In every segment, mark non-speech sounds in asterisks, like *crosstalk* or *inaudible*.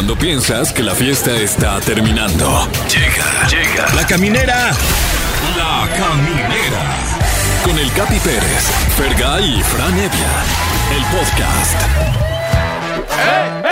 Cuando piensas que la fiesta está terminando. Llega, llega. La caminera. La caminera. Con el Capi Pérez, Fergay y Fran Evia. El podcast. Ya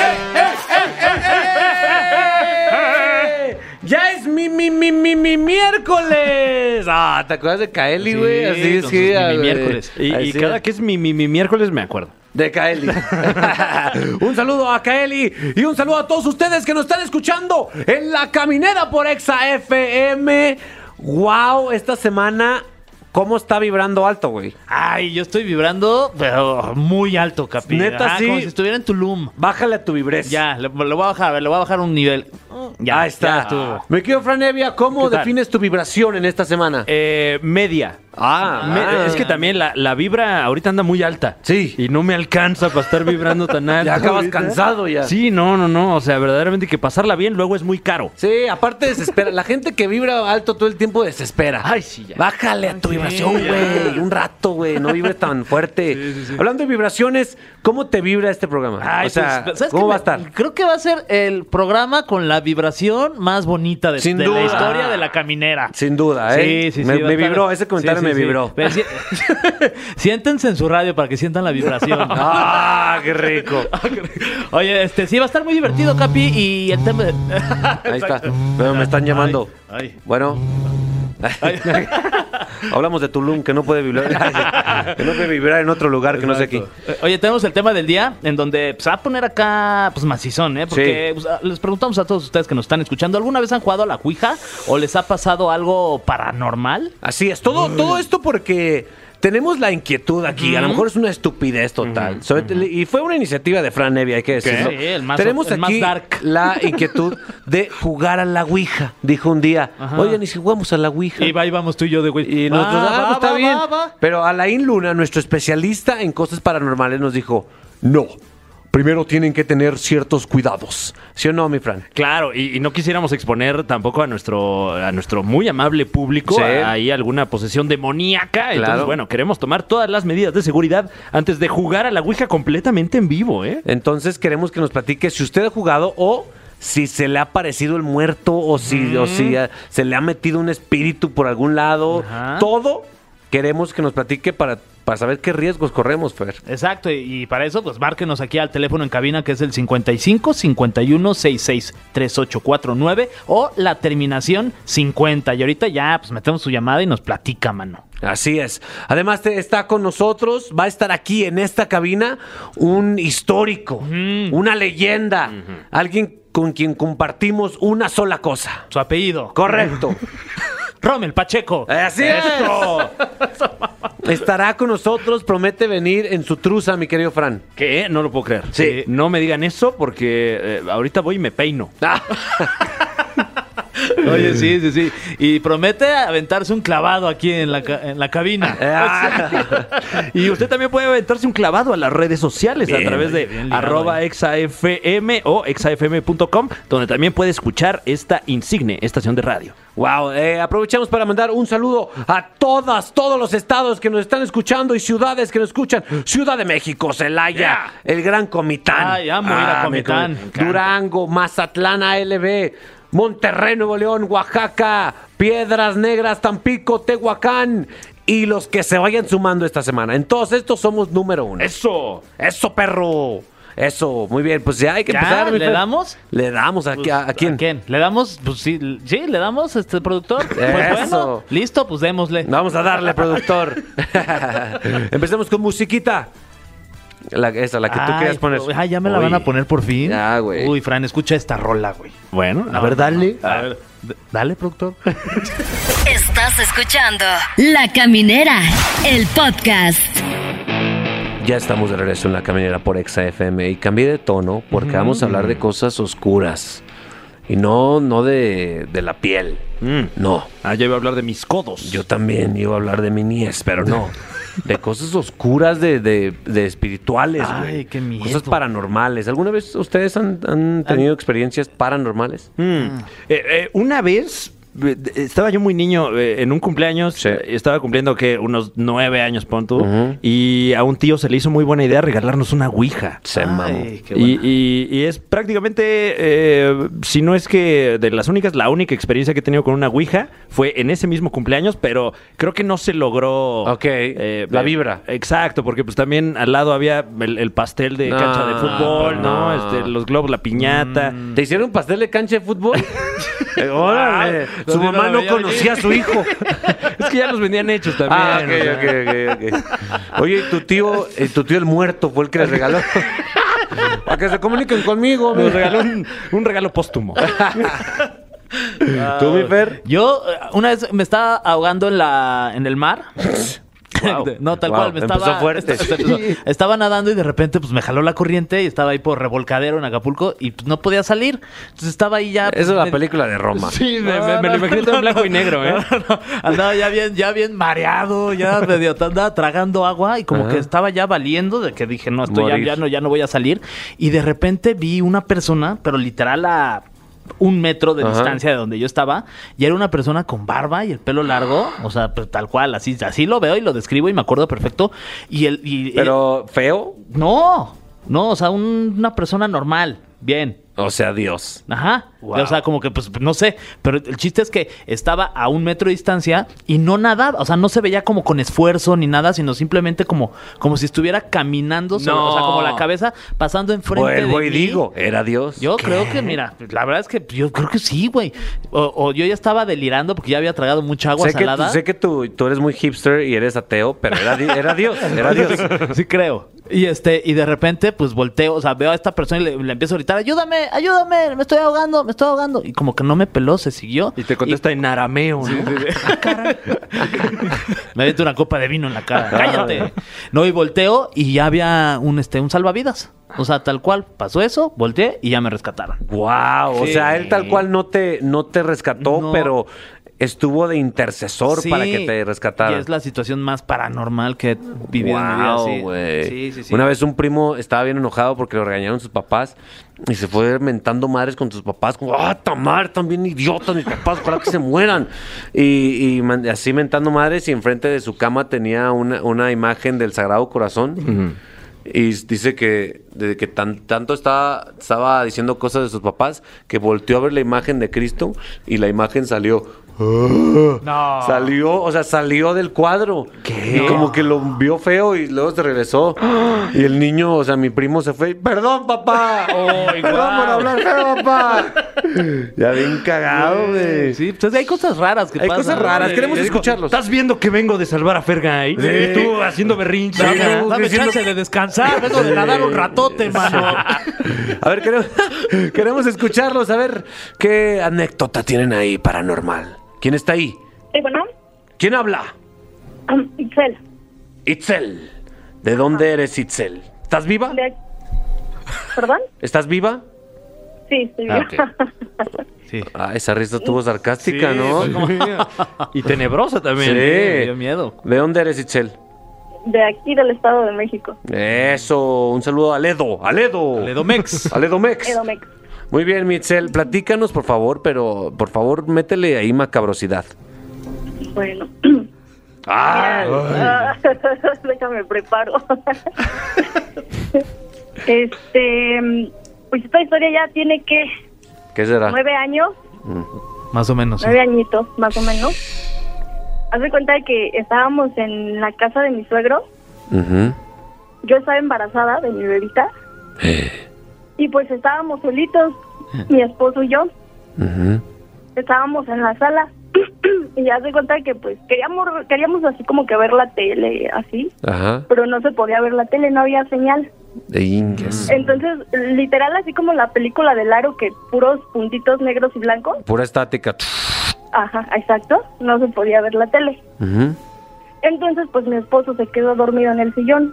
mi, mi, mi, mi, mi miércoles. Ah, ¿te acuerdas de Kaeli, güey? Así sí, güey. miércoles. Y, y cada que es mi, mi, mi miércoles me acuerdo. De Kaeli. *laughs* un saludo a Kaeli y un saludo a todos ustedes que nos están escuchando en la caminera por Exa FM. Wow, esta semana, ¿cómo está vibrando alto, güey? Ay, yo estoy vibrando, pero muy alto, Capi. Neta, Ajá, sí. Como si estuviera en Tulum. Bájale a tu vibrez. Ya, lo voy a bajar, a ver, le voy a bajar un nivel. Ya, Ahí está. ya. Me quiero, Fran Evia, ¿cómo defines tu vibración en esta semana? Eh, media. Ah, Me- ah. Es que también la, la vibra ahorita anda muy alta. Sí. Y no me alcanza para estar vibrando tan *laughs* alto. Ya acabas ahorita. cansado ya. Sí, no, no, no. O sea, verdaderamente que pasarla bien luego es muy caro. Sí, aparte desespera. La gente que vibra alto todo el tiempo desespera. Ay, sí, ya. Bájale a tu Sí, vibración, güey. Un rato, güey. No vibres tan fuerte. Hablando de vibraciones, ¿cómo te vibra este programa? Ay, o sea, pues, ¿sabes ¿cómo va a estar? Creo que va a ser el programa con la vibración más bonita de, Sin de duda. la historia de la caminera. Sin duda, ¿eh? Sí, sí, sí. Me, va a me estar- vibró, ese comentario Sí, sí, me vibró. Pero *laughs* Siéntense en su radio para que sientan la vibración. ¡Ah, qué rico! Oye, este sí va a estar muy divertido, Capi, y el tema. Ahí está. *laughs* Pero me están llamando. Ay. Bueno. *laughs* Hablamos de Tulum, que no puede vibrar. *laughs* que no puede vibrar en otro lugar que no sé aquí. Oye, tenemos el tema del día en donde pues, se va a poner acá pues macizón, ¿eh? Porque pues, a- les preguntamos a todos ustedes que nos están escuchando, ¿alguna vez han jugado a la Ouija o les ha pasado algo paranormal? Así es, todo, todo esto porque tenemos la inquietud aquí. A lo mejor es una estupidez total. Sobre- Y fue una iniciativa de Fran Nevia, hay que decirlo. Sí, el más- tenemos el más aquí dark. la inquietud de jugar a la Ouija. Dijo un día, oigan, ¿y si jugamos a la Ouija? Y va y vamos tú y yo de güey. Y nosotros, ah, va, pues está va, bien. va, va. Pero Alain Luna, nuestro especialista en cosas paranormales, nos dijo, no, primero tienen que tener ciertos cuidados. ¿Sí o no, mi Fran? Claro, y, y no quisiéramos exponer tampoco a nuestro, a nuestro muy amable público Sí. a- ahí alguna posesión demoníaca. Entonces, Claro. bueno, queremos tomar todas las medidas de seguridad antes de jugar a la Ouija completamente en vivo, ¿eh? Entonces queremos que nos platique si usted ha jugado o si se le ha parecido el muerto o si, o si eh, se le ha metido un espíritu por algún lado. Ajá. Todo queremos que nos platique para, para saber qué riesgos corremos, Fer. Exacto, y, y para eso, pues márquenos aquí al teléfono en cabina que es el 55 51 66 3849 o la terminación 50. Y ahorita ya, pues metemos su llamada y nos platica, mano. Así es. Además te- está con nosotros, va a estar aquí en esta cabina un histórico, una leyenda, alguien con quien compartimos una sola cosa. Su apellido. Correcto. *laughs* Rommel Pacheco. Así es. *laughs* Estará con nosotros, promete venir en su truza, mi querido Fran. ¿Qué? No lo puedo creer. Sí. No me digan eso porque eh, ahorita voy y me peino. *laughs* Ah, *laughs* Oye, sí, sí, sí. Y promete aventarse un clavado aquí en la, ca- en la cabina. *laughs* ah. Y usted también puede aventarse un clavado a las redes sociales a través de bien ligado arroba exafm o exafm.com, donde también puede escuchar esta insigne estación de radio. Wow, eh, aprovechamos para mandar un saludo a todas, todos los estados que nos están escuchando y ciudades que nos escuchan. Ciudad de México, Celaya, el Gran Comitán. Ah, Ay, amo ir a mi Comitán. encanta. Durango, Mazatlán, ALB, Monterrey, Nuevo León, Oaxaca, Piedras Negras, Tampico, Tehuacán y los que se vayan sumando esta semana. En todos estos somos número uno. ¡Eso! Eso, perro. Eso, muy bien, pues ya hay que ¿Ya? empezar. ¿Le damos? Le damos a, Pues, a- a quién. ¿Le damos? Pues sí, sí, le damos, este productor. *laughs* Pues Eso. bueno, listo, pues démosle. Vamos a darle, productor. *laughs* Empecemos con musiquita. La, esa, la que tú Ay, querías poner. ya me la Uy. van a poner por fin. Ya, güey. Uy, Fran, escucha esta rola, güey. Bueno, a No, ver, dale. no. A ver, dale, productor. *laughs* Estás escuchando La Caminera, el podcast. Ya estamos de regreso en la caminera por Exa FM y cambié de tono porque vamos a hablar de cosas oscuras. Y no, no de, de la piel. Mm. No. Ah, yo iba a hablar de mis codos. Yo también iba a hablar de mi niez, pero no. *laughs* De cosas oscuras, de, de, de espirituales, Ay, qué miedo. Cosas paranormales. ¿Alguna vez ustedes han, han tenido experiencias paranormales? Mm. Eh, eh, una vez estaba yo muy niño eh, en un cumpleaños. Sí. eh, Estaba cumpliendo que unos nueve años, pon tú. Y a un tío se le hizo muy buena idea regalarnos una ouija. Se mamó. Ay, qué Y, y- y es prácticamente, eh, si no es que de las únicas, la única experiencia que he tenido con una Ouija fue en ese mismo cumpleaños, pero creo que no se logró. Ok, la vibra. Exacto, porque pues también al lado había el, el pastel de No, cancha de fútbol, ¿no? no. Este, los globos, la piñata. ¿Te hicieron un pastel de cancha de fútbol? Eh, *laughs* *laughs* órale. Su No, mamá no, conocía a su hijo. *laughs* Es que ya los vendían hechos también. Ah, ok, o sea. ok, ok, ok. Oye, ¿y tu tío, eh, tu tío el muerto fue el que les regaló? *laughs* Para que se comuniquen conmigo. Nos regaló un, un regalo póstumo. ¿Tú, mi Fer? Yo eh, una vez me estaba ahogando en la en el mar. *laughs* *laughs* no, tal Wow, cual, me estaba fuerte. estaba nadando y de repente pues me jaló la corriente y estaba ahí por revolcadero en Acapulco y pues no podía salir. Entonces estaba ahí ya pues, Eso es la me- película de Roma. Sí, me, me- me lo imaginé todo en blanco y negro, ¿eh? *laughs* No, no, andaba ya bien, ya bien mareado, ya medio andaba tragando agua y como Ajá. que estaba ya valiendo de que dije, no, esto ya, ya no, ya no voy a salir. Y de repente vi una persona, pero literal a un metro de Ajá. distancia de donde yo estaba, y era una persona con barba y el pelo largo, o sea, pues, tal cual, así, así lo veo y lo describo y me acuerdo perfecto. Y el, y, Pero feo, no, no, o sea, un- una persona normal, bien. O sea, Dios. Ajá. Wow. O sea, como que, pues, no sé. Pero el chiste es que estaba a un metro de distancia y no nadaba. O sea, no se veía como con esfuerzo ni nada, sino simplemente como, como si estuviera caminando. sobre- No. O sea, como la cabeza pasando enfrente Vuelvo de y mí. digo, era Dios. Yo creo que, mira, la verdad es que yo creo que sí, güey. O, o yo ya estaba delirando porque ya había tragado mucha agua sé que, salada. sé que tú, tú eres muy hipster y eres ateo, pero era Dios, era Dios. *laughs* sí creo. Y este, y de repente, pues volteo, o sea, veo a esta persona y le, le empiezo a gritar, ayúdame, ayúdame, me estoy ahogando, me estoy ahogando. Y como que no me peló, se siguió. Y te contesta en arameo, ¿no? *laughs* Me aviento una copa de vino en la cara. ¡Cállate! No, y volteo y ya había un, este, un salvavidas. O sea, tal cual, pasó eso, volteé y ya me rescataron. Wow, o sea, él tal cual no te, no te rescató, No. pero estuvo de intercesor Sí, para que te rescatara. Y es la situación más paranormal que he vivido en mi vida. Wow, sí. güey. Sí. Una vez un primo estaba bien enojado porque lo regañaron sus papás y se fue mentando madres con sus papás, como, ah, tamar, también idiotas mis papás, ojalá que se mueran. Y, así mentando madres y enfrente de su cama tenía una, una imagen del Sagrado Corazón. Y dice que desde que tan- tanto estaba, estaba diciendo cosas de sus papás que volteó a ver la imagen de Cristo y la imagen salió. *gasps* No. Salió, o sea, salió del cuadro. Y como que lo vio feo y luego se regresó. *gasps* Y el niño, o sea, mi primo se fue. Perdón, papá. *laughs* Perdón por hablar feo, papá. *laughs* ya bien cagado, güey. Sí, pues hay cosas raras que Hay pasan. cosas raras, ¿no? queremos digo, escucharlos. ¿Estás viendo que vengo de salvar a Fergay? Sí. Y tú haciendo berrinche. Dame, Mira, dame diciendo- chance de descansar, *laughs* vengo de nadar un ratote, mano. A ver, queremos, queremos escucharlos. A ver, ¿qué anécdota tienen ahí paranormal? ¿Quién está ahí? Sí, bueno, ¿Quién habla? um, Itzel, Itzel. ¿De dónde eres, Itzel? ¿Estás viva? de... ¿Perdón? ¿Estás viva? Sí, estoy Ah, bien. Sí. Ah, esa risa estuvo sarcástica, ¿no? Y tenebrosa también. Sí. Me dio miedo. ¿De dónde eres, Itzel? De aquí del Estado de México. Eso, un saludo a Ledo, a Ledo. Ledomex. A Ledo Mex. Edomex. Muy bien, Mitzel, platícanos, por favor, pero por favor, métele ahí macabrosidad. Bueno. ¡Ah! *laughs* Déjame preparo. *laughs* este, pues esta historia ya tiene que ¿Qué será? nueve años, Más o menos. sí. nueve añitos más o menos. Haz de cuenta de que estábamos en la casa de mi suegro. Ujú. Yo estaba embarazada de mi bebita y pues estábamos solitos, mi esposo y yo. Estábamos en la sala. *clears throat* Y ya se cuenta que pues queríamos queríamos así como que ver la tele así. Ajá. pero no se podía ver la tele no había señal. De Inges. entonces literal así como la película del aro que puros puntitos negros y blancos. Pura estática. ajá exacto. No se podía ver la tele. Entonces pues mi esposo se quedó dormido en el sillón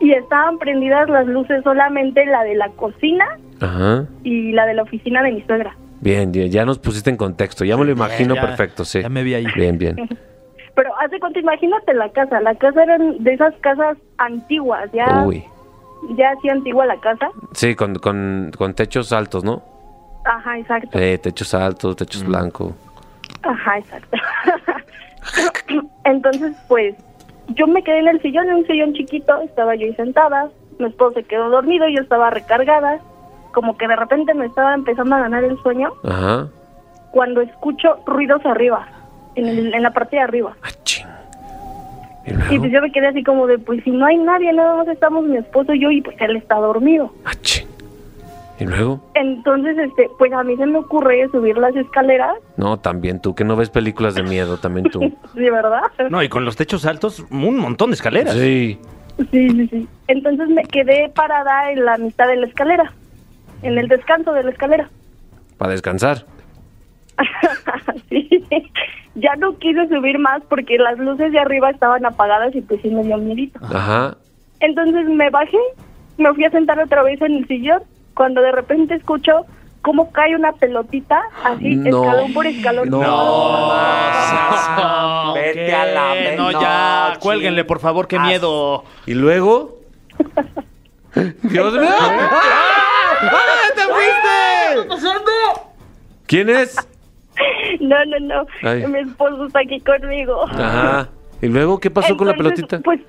y estaban prendidas las luces solamente la de la cocina Ajá. y la de la oficina de mi suegra Bien, bien, ya nos pusiste en contexto. Ya me lo imagino Ya- perfecto, sí. Ya me vi ahí. Bien, bien. *laughs* Pero hace cuánto, imagínate la casa. La casa eran de esas casas antiguas, ya, Uy. ya así antigua la casa. Sí, con, con, con techos altos, ¿no? Ajá, exacto. Eh, techos altos, techos blancos. Ajá, exacto. *laughs* Entonces, pues, yo me quedé en el sillón, en un sillón chiquito, estaba yo ahí sentada, mi esposo se quedó dormido, yo estaba recargada, como que de repente me estaba empezando a ganar el sueño, Ajá. cuando escucho ruidos arriba, en, el- en la parte de arriba. Ah. ¿Y pues yo me quedé así como de, pues si no hay nadie, nada más estamos mi esposo y yo, y pues él está dormido. Ah. ¿Y luego? Entonces, este, pues a mí se me ocurre subir las escaleras, No, también tú, que no ves películas de miedo, también tú. *laughs* ¿de verdad? No, y con los techos altos, un montón de escaleras. Sí. Sí, sí, sí. Entonces me quedé parada en la mitad de la escalera, en el descanso de la escalera. Para descansar. *laughs* sí. Ya no quise subir más porque las luces de arriba estaban apagadas y pues sí me dio miedito. Ajá. Entonces me bajé, me fui a sentar otra vez en el sillón, cuando de repente escucho cómo cae una pelotita, así, No. escalón por escalón. No, *laughs* Vete a la ¿qué? ve- No, no, ya, ching. cuélguenle, por favor, qué miedo. ¿Y luego? *laughs* ¡Dios mío! *laughs* ¡Ah, te fuiste! ¿Quién es? No, no, no. Ay. Mi esposo está aquí conmigo. Ajá. ¿Y luego qué pasó con la Entonces, pelotita? Pues,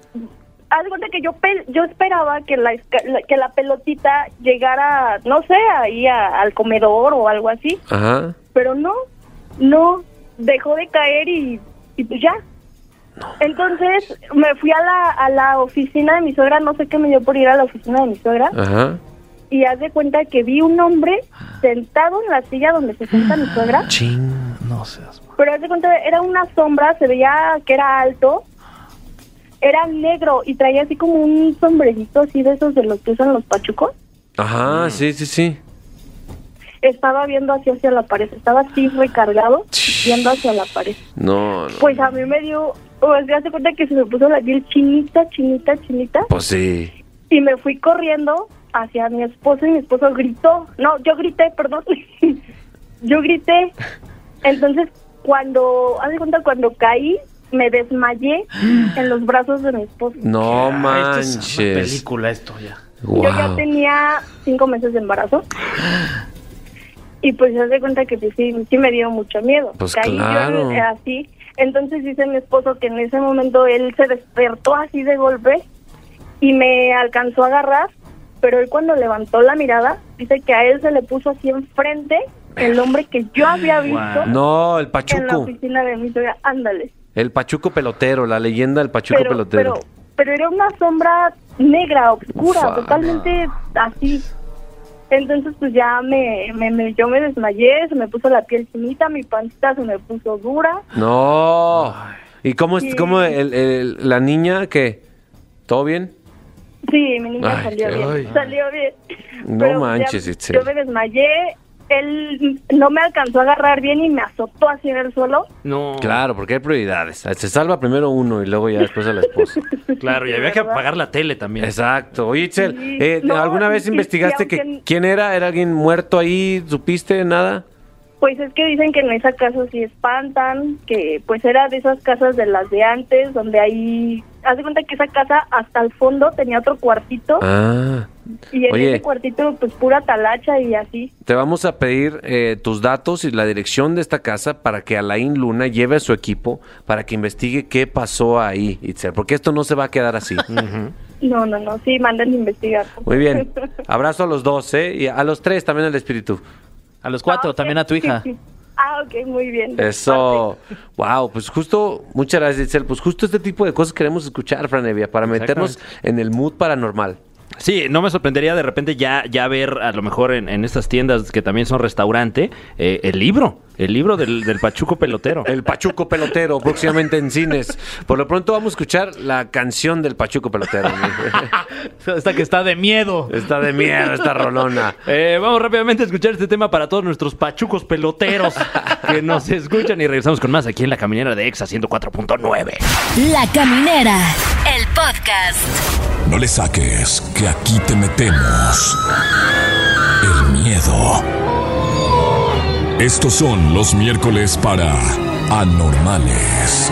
haz de cuenta que yo pe- yo esperaba que la- que la pelotita llegara, no sé, ahí a- al comedor o algo así, Ajá. pero no, no, dejó de caer y, y pues ya. Entonces me fui a la, a la oficina de mi suegra, no sé qué me dio por ir a la oficina de mi suegra, Ajá. y haz de cuenta que vi un hombre sentado en la silla donde se sienta mi suegra, Ching. No seas. pero haz de cuenta, era una sombra, se veía que era alto, era negro y traía así como un sombrerito así de esos de los que usan los pachucos. Ajá, sí, sí, sí. Estaba viendo así hacia la pared, estaba así recargado, viendo hacia la pared. No, no. Pues a mí me dio, pues ya se cuenta que se me puso la piel chinita, chinita, chinita, Pues sí. y me fui corriendo hacia mi esposo y mi esposo gritó, no, yo grité, perdón, *laughs* yo grité. Entonces, cuando, haz de cuenta, cuando caí, me desmayé en los brazos de mi esposo. No Ah, esto es una manches. película esto ya. Yo ya tenía cinco meses de embarazo. Y pues se de cuenta que pues, sí, sí me dio mucho miedo. Pues Caí claro. yo eh, así. Entonces dice mi esposo que en ese momento él se despertó así de golpe y me alcanzó a agarrar. Pero él cuando levantó la mirada, dice que a él se le puso así enfrente el hombre que yo había visto No, el en la Pachuco. oficina de mi suegra. Ándale. El Pachuco pelotero, la leyenda del Pachuco Pero, pelotero. pero, pero era una sombra negra, oscura, totalmente así. Entonces, pues ya me, me, me- yo me desmayé, se me puso la piel chinita, mi pancita se me puso dura. No. ¿Y cómo es Sí. cómo el- el- la niña qué? ¿Todo bien? Sí, mi niña Ay, salió bien, salió bien. No Pero, manches, ya. Yo me desmayé, él no me alcanzó a agarrar bien y me azotó así en el suelo. No. Claro, porque hay prioridades. Se salva primero uno y luego ya después a la esposa. *laughs* Claro, y había que apagar la tele también. Exacto. Oye, Itzel, Sí. eh, No, ¿alguna vez sí, sí, investigaste aunque- que quién era? ¿Era alguien muerto ahí? ¿Supiste nada? Pues es que dicen que en esa casa sí espantan, que pues era de esas casas de las de antes, donde ahí... Haz de cuenta que esa casa hasta el fondo tenía otro cuartito Ah. Y en oye. ese cuartito pues pura talacha y así. Te vamos a pedir eh, tus datos y la dirección de esta casa para que Alain Luna lleve a su equipo para que investigue qué pasó ahí, Itzel, porque esto no se va a quedar así. *laughs* No, no, no, sí, mandan a investigar. Muy bien. *laughs* Abrazo a los dos, ¿eh? Y a los tres también al espíritu. A los cuatro, Ah, ok. también a tu hija. Ah, ok, muy bien. Eso. Wow, pues justo, muchas gracias, Itzel. Pues justo este tipo de cosas queremos escuchar, Franevia, para meternos en el mood paranormal. Sí, no me sorprendería de repente ya, ya ver a lo mejor en, estas tiendas que también son restaurante eh, el libro, el libro del, del Pachuco pelotero. El Pachuco Pelotero, próximamente en cines. Por lo pronto vamos a escuchar la canción del Pachuco Pelotero. *laughs* Esta que está de miedo. Está de miedo esta rolona. Eh, vamos rápidamente a escuchar este tema para todos nuestros pachucos peloteros que nos escuchan y regresamos con más aquí en la caminera de Exa 104.9. La Caminera, el podcast. No le saques, que aquí te metemos el miedo. Estos son los miércoles para anormales.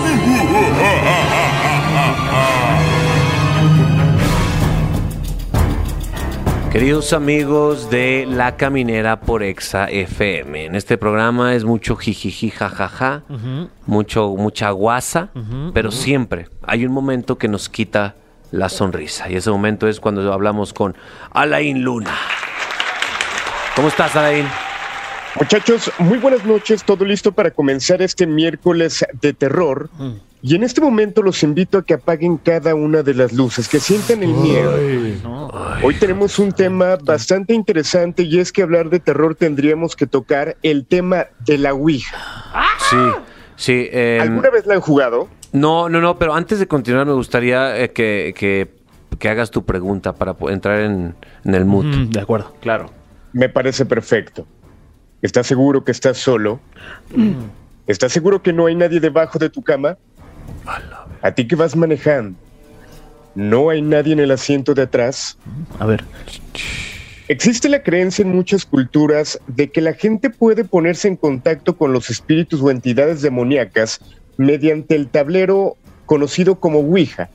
Queridos amigos de La Caminera por Exa FM, en este programa es mucho jijiji jajaja, mucho mucha guasa, pero siempre hay un momento que nos quita la sonrisa y ese momento es cuando hablamos con Alain Luna. ¿Cómo estás, Alain? Muchachos, muy buenas noches, todo listo para comenzar este miércoles de terror. Y en este momento los invito a que apaguen cada una de las luces, que sientan el miedo. Hoy tenemos un tema bastante interesante y es que hablar de terror tendríamos que tocar el tema de la Ouija. Sí, sí. em, ¿Alguna vez la han jugado? No, no, no, pero antes de continuar me gustaría eh, que, que- que hagas tu pregunta para entrar en, en el mood. Mm, de acuerdo. Claro. Me parece perfecto. ¿Estás seguro que estás solo? ¿Estás seguro que no hay nadie debajo de tu cama? A ti que vas manejando. ¿No hay nadie en el asiento de atrás? A ver. Existe la creencia en muchas culturas de que la gente puede ponerse en contacto con los espíritus o entidades demoníacas mediante el tablero conocido como Ouija.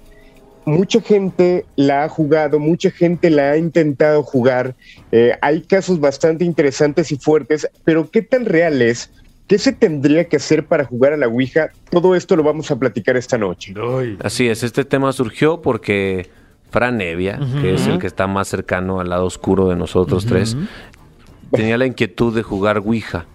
Mucha gente la ha jugado, mucha gente la ha intentado jugar. eh, hay casos bastante interesantes y fuertes, pero ¿qué tan real es? ¿Qué se tendría que hacer para jugar a la Ouija? Todo esto lo vamos a platicar esta noche. Así es, este tema surgió porque Fran Evia, que es el que está más cercano al lado oscuro de nosotros tres, tenía la inquietud de jugar Ouija.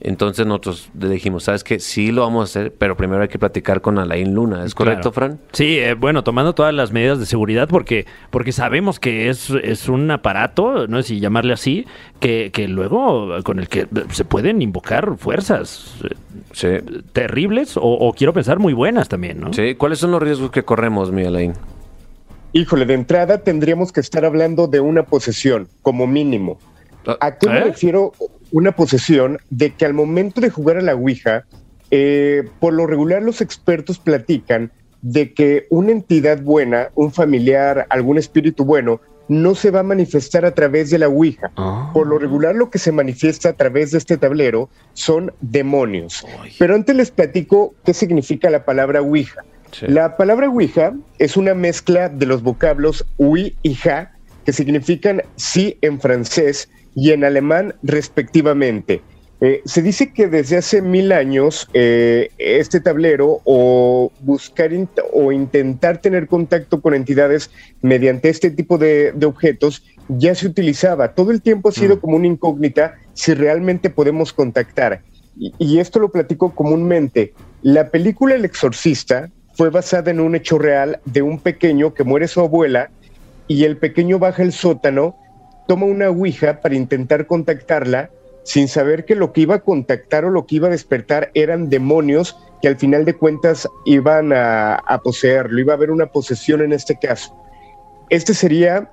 Entonces nosotros le dijimos, ¿sabes qué? Sí lo vamos a hacer, pero primero hay que platicar con Alain Luna. ¿Es correcto, Claro. Fran? Sí, eh, bueno, tomando todas las medidas de seguridad porque, porque sabemos que es, es un aparato, no sé si llamarle así, que, que luego con el que se pueden invocar fuerzas eh, Sí. terribles o, o quiero pensar muy buenas también, ¿no? Sí. ¿Cuáles son los riesgos que corremos, mi Alain? Híjole, de entrada tendríamos que estar hablando de una posesión, como mínimo. ¿A qué me ¿Eh? refiero una posesión? De que al momento de jugar a la Ouija, eh, por lo regular los expertos platican de que una entidad buena, un familiar, algún espíritu bueno, no se va a manifestar a través de la Ouija. Por lo regular lo que se manifiesta a través de este tablero son demonios. Pero antes les platico qué significa la palabra Ouija. Sí. La palabra Ouija es una mezcla de los vocablos Ui y Ja, que significan sí en francés y en alemán respectivamente. Eh, se dice que desde hace mil años eh, este tablero o buscar int- o intentar tener contacto con entidades mediante este tipo de, de objetos ya se utilizaba. Todo el tiempo ha sido como una incógnita si realmente podemos contactar. Y, y esto lo platico comúnmente. La película El Exorcista fue basada en un hecho real de un pequeño que muere su abuela y el pequeño baja al sótano, toma una ouija para intentar contactarla sin saber que lo que iba a contactar o lo que iba a despertar eran demonios que al final de cuentas iban a, poseerlo, iba a haber una posesión en este caso. Este sería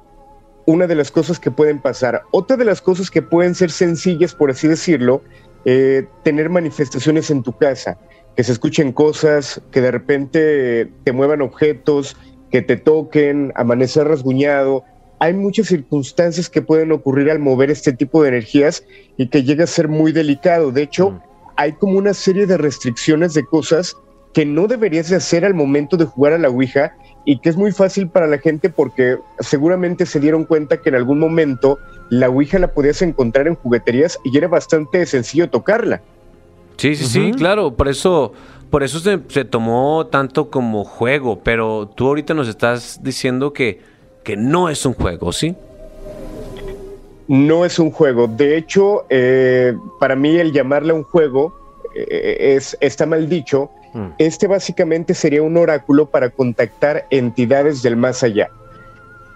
una de las cosas que pueden pasar. Otra de las cosas que pueden ser sencillas, por así decirlo, eh, tener manifestaciones en tu casa, que se escuchen cosas, que de repente te muevan objetos, que te toquen, amanecer rasguñado. Hay muchas circunstancias que pueden ocurrir al mover este tipo de energías y que llega a ser muy delicado. De hecho, hay como una serie de restricciones de cosas que no deberías de hacer al momento de jugar a la Ouija y que es muy fácil para la gente porque seguramente se dieron cuenta que en algún momento la Ouija la podías encontrar en jugueterías y era bastante sencillo tocarla. Sí, sí, sí, claro. Por eso, por eso se, se tomó tanto como juego. Pero tú ahorita nos estás diciendo que, que no es un juego, ¿sí? No es un juego. De hecho, eh, para mí el llamarle un juego eh, es, está mal dicho. Este básicamente sería un oráculo para contactar entidades del más allá.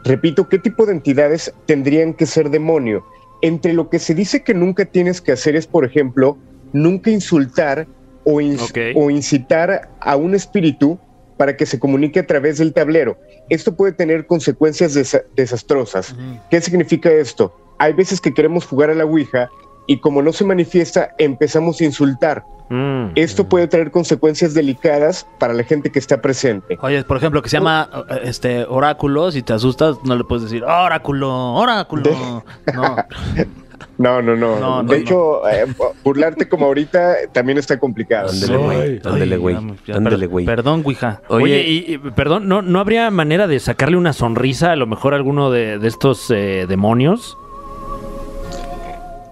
Repito, ¿qué tipo de entidades tendrían que ser demonio? Entre lo que se dice que nunca tienes que hacer es, por ejemplo, nunca insultar o incitar a un espíritu para que se comunique a través del tablero. Esto puede tener consecuencias desa- desastrosas. ¿Qué significa esto? Hay veces que queremos jugar a la Ouija y como no se manifiesta, empezamos a insultar. Mm. Esto puede traer consecuencias delicadas para la gente que está presente. Oye, por ejemplo, que se llama eh, este oráculo, si te asustas, no le puedes decir oráculo, oráculo. No, *laughs* no, no. No, no, de no. hecho, eh, burlarte como ahorita también está complicado. Ándele, güey. Ay, güey. Perdón, Ouija. Oye, Oye, y, y, perdón, ¿no, ¿no habría manera de sacarle una sonrisa a lo mejor a alguno de, de estos eh, demonios?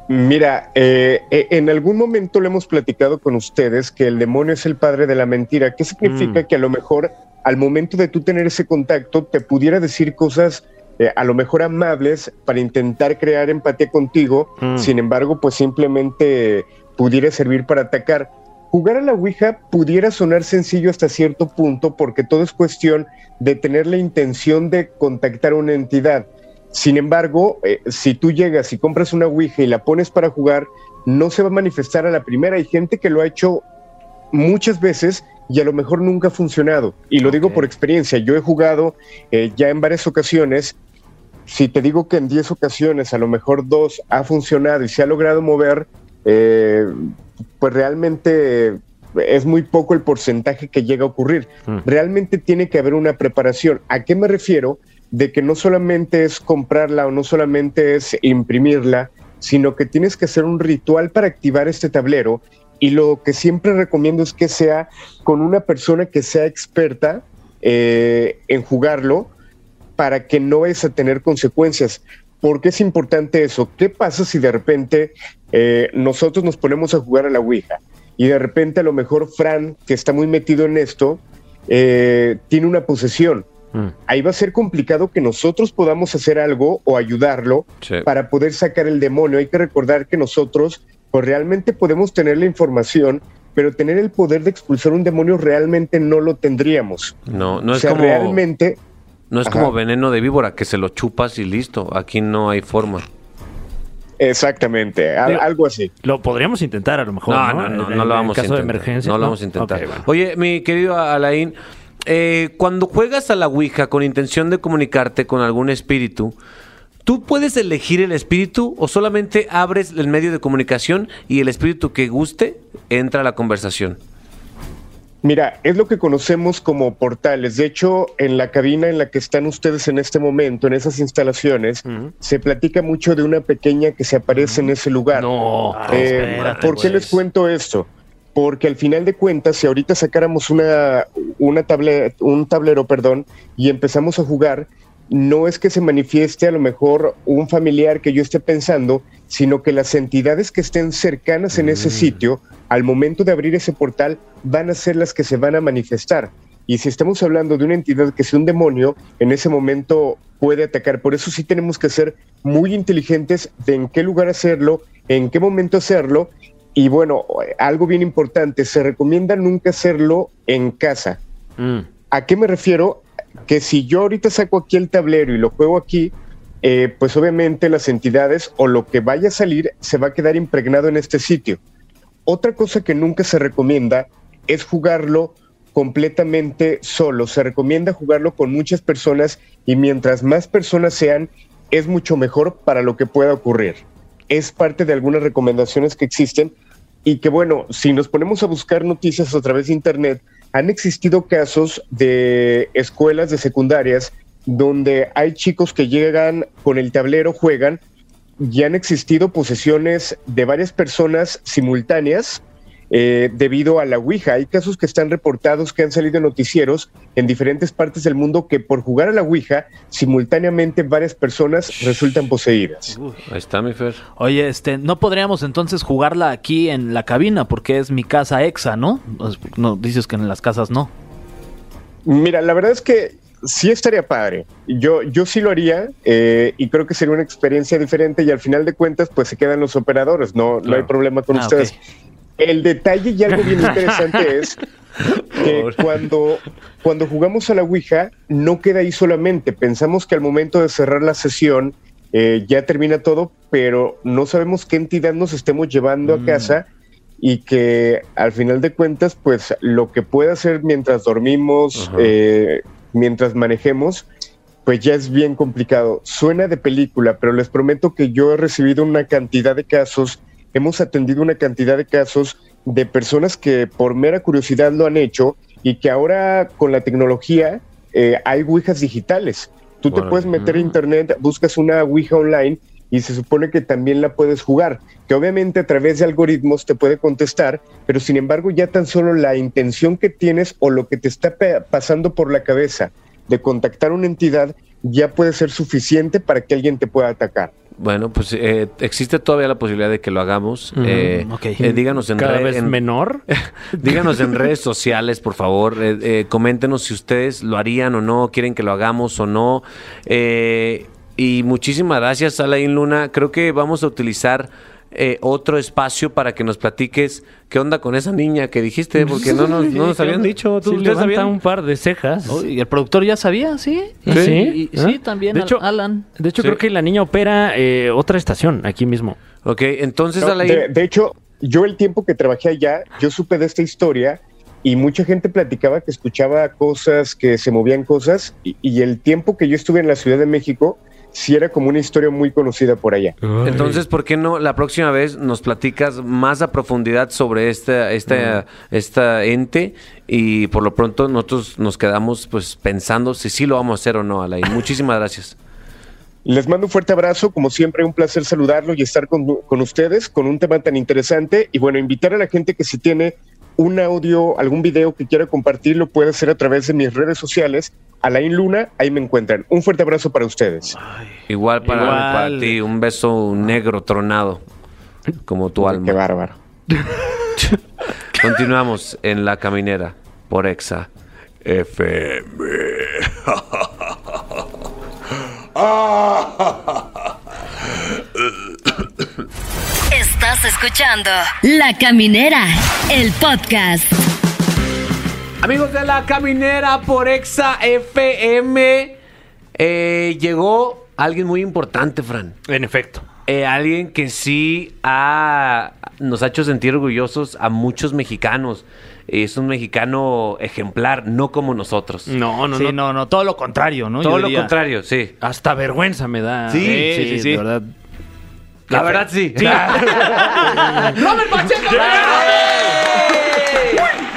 Mira, eh, eh, en algún momento le hemos platicado con ustedes que el demonio es el padre de la mentira. ¿Qué significa Mm. que a lo mejor al momento de tú tener ese contacto te pudiera decir cosas eh, a lo mejor amables para intentar crear empatía contigo? Mm. Sin embargo, pues simplemente pudiera servir para atacar. Jugar a la Ouija pudiera sonar sencillo hasta cierto punto porque todo es cuestión de tener la intención de contactar a una entidad. Sin embargo, eh, si tú llegas y compras una Ouija y la pones para jugar, no se va a manifestar a la primera. Hay gente que lo ha hecho muchas veces y a lo mejor nunca ha funcionado. Y lo digo por experiencia. Yo he jugado eh, ya en varias ocasiones. Si te digo que en 10 ocasiones, a lo mejor dos ha funcionado y se ha logrado mover, eh, pues realmente es muy poco el porcentaje que llega a ocurrir. Mm. Realmente tiene que haber una preparación. ¿A qué me refiero? De que no solamente es comprarla o no solamente es imprimirla, sino que tienes que hacer un ritual para activar este tablero. Y lo que siempre recomiendo es que sea con una persona que sea experta eh, en jugarlo para que no vayas a tener consecuencias. ¿Por qué es importante eso? ¿Qué pasa si de repente eh, nosotros nos ponemos a jugar a la Ouija y de repente a lo mejor Fran, que está muy metido en esto, eh, tiene una posesión? Mm. Ahí va a ser complicado que nosotros podamos hacer algo o ayudarlo Sí. para poder sacar el demonio. Hay que recordar que nosotros, pues realmente podemos tener la información, pero tener el poder de expulsar un demonio realmente no lo tendríamos. No, no o es sea, como realmente no es Ajá. como veneno de víbora que se lo chupas y listo. Aquí no hay forma. Exactamente, al- Digo- algo así. Lo podríamos intentar a lo mejor. No, No, no, no, En- no en lo vamos a caso intentar. de emergencia. No lo vamos a intentar. Bueno. Oye, mi querido Alain, eh, cuando juegas a la Ouija con intención de comunicarte con algún espíritu, ¿tú puedes elegir el espíritu o solamente abres el medio de comunicación y el espíritu que guste entra a la conversación? Mira, es lo que conocemos como portales. De hecho, en la cabina en la que están ustedes en este momento, en esas instalaciones, se platica mucho de una pequeña que se aparece en ese lugar. No. Eh, espérate, ¿Por qué pues. les cuento esto? Porque al final de cuentas, si ahorita sacáramos una, una table- un tablero, perdón, y empezamos a jugar, no es que se manifieste a lo mejor un familiar que yo esté pensando, sino que las entidades que estén cercanas en ese sitio, al momento de abrir ese portal, van a ser las que se van a manifestar. Y si estamos hablando de una entidad que sea un demonio, en ese momento puede atacar. Por eso sí tenemos que ser muy inteligentes de en qué lugar hacerlo, en qué momento hacerlo. Y bueno, algo bien importante, se recomienda nunca hacerlo en casa. Mm. ¿A qué me refiero? Que si yo ahorita saco aquí el tablero y lo juego aquí, eh, pues obviamente las entidades o lo que vaya a salir se va a quedar impregnado en este sitio. Otra cosa que nunca se recomienda es jugarlo completamente solo. Se recomienda jugarlo con muchas personas y mientras más personas sean, es mucho mejor para lo que pueda ocurrir. Es parte de algunas recomendaciones que existen y que bueno, si nos ponemos a buscar noticias a través de Internet, han existido casos de escuelas de secundarias donde hay chicos que llegan con el tablero, juegan, y han existido posesiones de varias personas simultáneas eh, debido a la Ouija. Hay casos que están reportados que han salido en noticieros en diferentes partes del mundo que por jugar a la Ouija, simultáneamente varias personas resultan poseídas. Ahí está, mi Fer. Oye, este, no podríamos entonces jugarla aquí en la cabina porque es mi casa exa, ¿no? No, dices que en las casas no. Mira, la verdad es que sí estaría padre. Yo, yo sí lo haría eh, y creo que sería una experiencia diferente y al final de cuentas pues se quedan los operadores, no, no hay problema con Ah, ustedes. El detalle y algo bien *laughs* interesante es que cuando, cuando jugamos a la Ouija no queda ahí solamente. Pensamos que al momento de cerrar la sesión eh, ya termina todo, pero no sabemos qué entidad nos estemos llevando a casa y que al final de cuentas, pues lo que pueda hacer mientras dormimos, eh, mientras manejemos, pues ya es bien complicado. Suena de película, pero les prometo que yo he recibido una cantidad de casos, hemos atendido una cantidad de casos de personas que por mera curiosidad lo han hecho y que ahora con la tecnología eh, hay ouijas digitales. Tú te puedes meter a internet, buscas una ouija online y se supone que también la puedes jugar, que obviamente a través de algoritmos te puede contestar, pero sin embargo ya tan solo la intención que tienes o lo que te está pasando por la cabeza de contactar una entidad ya puede ser suficiente para que alguien te pueda atacar. Bueno, pues eh, existe todavía la posibilidad de que lo hagamos. Eh, ok. eh, díganos en Cada vez en- menor. *laughs* Díganos en redes sociales, por favor. eh, eh, coméntenos si ustedes lo harían o no, quieren que lo hagamos o no. Y muchísimas gracias, Alain Luna. Creo que vamos a utilizar eh, otro espacio para que nos platiques qué onda con esa niña que dijiste, *laughs* porque no nos, no nos habían dicho. ¿Tú, Sí, ¿Ustedes levanta sabían? un par de cejas. Oh, ¿Y el productor ya sabía? Sí. ¿Sí? Y- y- sí, ¿Ah? también De hecho, Alan. De hecho, Sí. creo que la niña opera eh, otra estación aquí mismo. Ok, entonces, No, Alain. de, de hecho, yo el tiempo que trabajé allá, yo supe de esta historia y mucha gente platicaba que escuchaba cosas, que se movían cosas y, y el tiempo que yo estuve en la Ciudad de México, sí era como una historia muy conocida por allá. Entonces, ¿por qué no la próxima vez nos platicas más a profundidad sobre esta, esta, esta ente? Y por lo pronto nosotros nos quedamos pues pensando si sí lo vamos a hacer o no, Alain. Muchísimas gracias. Les mando un fuerte abrazo, como siempre un placer saludarlo y estar con, con ustedes con un tema tan interesante y bueno, invitar a la gente que si tiene un audio, algún video que quiera compartir, lo puede hacer a través de mis redes sociales, Alain Luna, ahí me encuentran. Un fuerte abrazo para ustedes. Igual para, Igual. para ti, un beso negro tronado, como tu Qué alma. bárbaro. *laughs* Continuamos en La Caminera por Exa FM. *laughs* *laughs* Estás escuchando La Caminera, el podcast. Amigos de la caminera por Exa FM, Eh, llegó alguien muy importante, Fran. En efecto. Eh, alguien que sí ha- nos ha hecho sentir orgullosos a muchos mexicanos. Es un mexicano ejemplar, no como nosotros. No, no, sí, no. no, no, todo lo contrario, ¿no? Todo Yo lo diría. contrario, sí. Hasta vergüenza me da. Sí, Eh, sí, sí, sí. De verdad. La verdad, sí. ¡Rommel *laughs* Pacheco!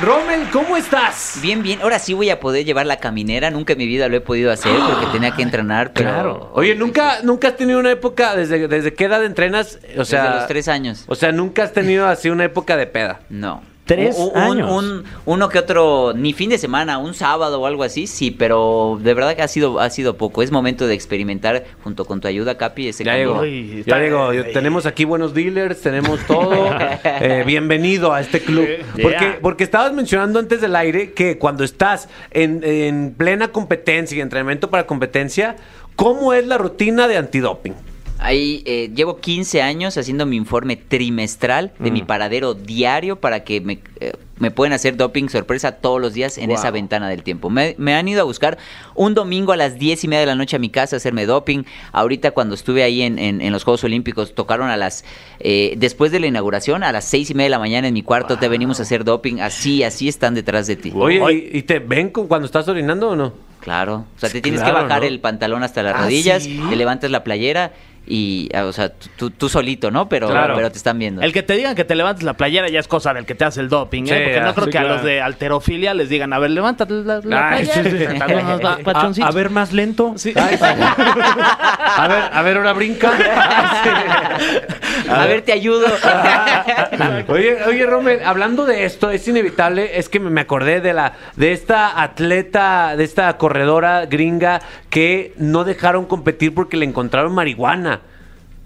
Rommel, ¿cómo estás? Bien, bien. Ahora sí voy a poder llevar la caminera. Nunca en mi vida lo he podido hacer porque tenía que entrenar, pero... Claro. Oye, ¿nunca, ¿nunca has tenido una época, desde, desde qué edad entrenas? O sea, Desde los tres años. O sea, nunca has tenido así una época de peda. No. Tres Un- un- años. un- uno que otro, ni fin de semana, un sábado o algo así, sí, pero de verdad que ha sido, ha sido poco. Es momento de experimentar junto con tu ayuda, Capi, ese Ya cambio. ya. Yo- tenemos aquí buenos dealers, tenemos todo. *laughs* Eh, bienvenido a este club. Porque, Yeah. porque estabas mencionando antes del aire que cuando estás en, en plena competencia y entrenamiento para competencia, ¿cómo es la rutina de antidoping? Ahí eh, llevo 15 años haciendo mi informe trimestral de Mm. mi paradero diario para que me, eh, me pueden hacer doping sorpresa todos los días en Wow. esa ventana del tiempo. Me, me han ido a buscar un domingo a las 10 y media de la noche a mi casa a hacerme doping. Ahorita cuando estuve ahí en, en- en los Juegos Olímpicos tocaron a las, eh, después de la inauguración, a las 6 y media de la mañana en mi cuarto te venimos a hacer doping. Así, así están detrás de ti. Oye, ¿y, y te ven con- cuando estás orinando o no? Claro, o sea, te tienes Claro, que bajar ¿no? el pantalón hasta las ¿Ah, rodillas, sí? te levantas la playera y, ah, o sea, tú, tú solito, ¿no? Pero, Claro. pero te están viendo. El que te digan que te levantes la playera ya es cosa del que te hace el doping, ¿eh? Sí, Porque ah, no creo sí, que a los de alterofilia les digan, a ver, levántate la, la Ay, playera. sí, *laughs* A, ver, más lento. A ver, a ver, ahora brinca. *laughs* a ver, te ayudo. *laughs* Oye, oye, Rommel, hablando de esto, es inevitable, es que me acordé de la, de esta atleta, de esta corredora gringa que no dejaron competir porque le encontraron marihuana.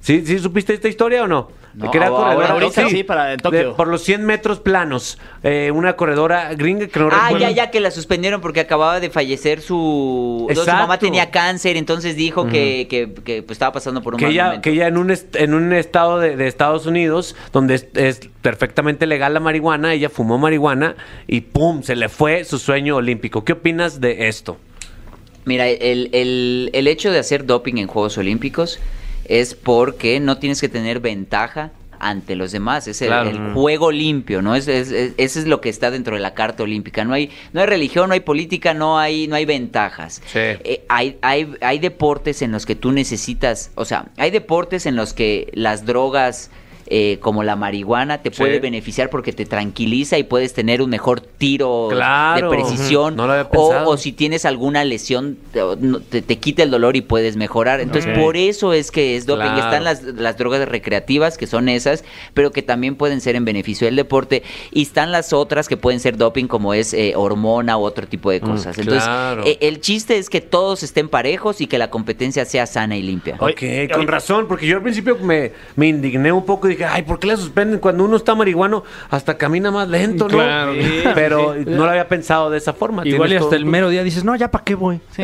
¿Sí, sí supiste esta historia o no? No, que era ahora- corredora ahorita sí, para en Tokio. de- por los 100 metros planos. Eh, una corredora gringa que no ah, recuerdo. ya, ya que la suspendieron porque acababa de fallecer su... no, su mamá tenía cáncer, entonces dijo que, que, que, pues, estaba pasando por un que mal ella, momento. que ella en un, est- en un estado de, de Estados Unidos donde es, es perfectamente legal la marihuana, ella fumó marihuana y ¡pum! se le fue su sueño olímpico. ¿Qué opinas de esto? Mira, el, el- el hecho de hacer doping en Juegos Olímpicos es porque no tienes que tener ventaja ante los demás, es el, Claro. el juego limpio, ¿no? Es, es- es- eso es lo que está dentro de la carta olímpica. No hay, no hay religión, no hay política, no hay, no hay ventajas. Sí. Eh, hay, hay, hay deportes en los que tú necesitas, o sea, hay deportes en los que las drogas eh, como la marihuana, te puede beneficiar porque te tranquiliza y puedes tener un mejor tiro Claro. de precisión. Ujú. No lo había o, pensado. o si tienes alguna lesión, te, te- quita el dolor y puedes mejorar. Entonces, por eso es que es doping. Claro. Están las, las drogas recreativas, que son esas, pero que también pueden ser en beneficio del deporte. Y están las otras que pueden ser doping, como es eh, hormona u otro tipo de cosas. Entonces, claro. eh, el chiste es que todos estén parejos y que la competencia sea sana y limpia. Ok, con razón, porque yo al principio me, me indigné un poco y dije, ay, ¿por qué le suspenden cuando uno está marihuano? Hasta camina más lento, ¿no? Claro. Sí, Pero no lo había pensado de esa forma. Igual y hasta todo el mero día dices, no, ya para qué voy. *laughs*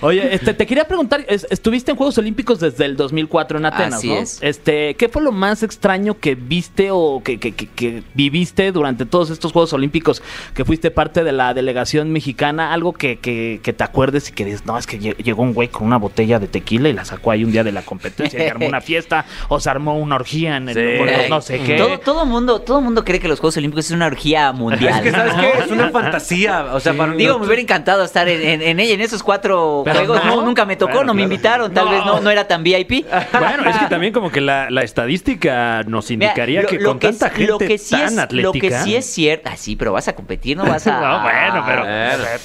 Oye, este, te quería preguntar, es- estuviste en Juegos Olímpicos desde el 2004 en Atenas, Así ¿no? es. Este, ¿qué fue lo más extraño que viste o que, que- que- que viviste durante todos estos Juegos Olímpicos que fuiste parte de la delegación mexicana? Algo que, que- que te acuerdes y que dices, no, es que lle- llegó un güey con una botella de tequila y la sacó ahí un día de la competencia y armó una *laughs* fiesta o se armó una orgía en el Sí. con los no sé qué. Todo, todo mundo, todo mundo cree que los Juegos Olímpicos es una orgía mundial. Es que, ¿sabes qué? Es una fantasía. O sea, para Digo, me hubiera encantado estar en, en, en ella, en esos cuatro Pero juegos. no. No, nunca me tocó, Bueno, no me claro. invitaron, tal No. vez no, no era tan VIP. Bueno, es que también como que la, la estadística nos Mira, indicaría lo- que lo con tanta es- gente lo que sí tan es, atlética... Lo que sí es cierto. Ah, sí, pero vas a competir, no vas a. *laughs* No, bueno, pero...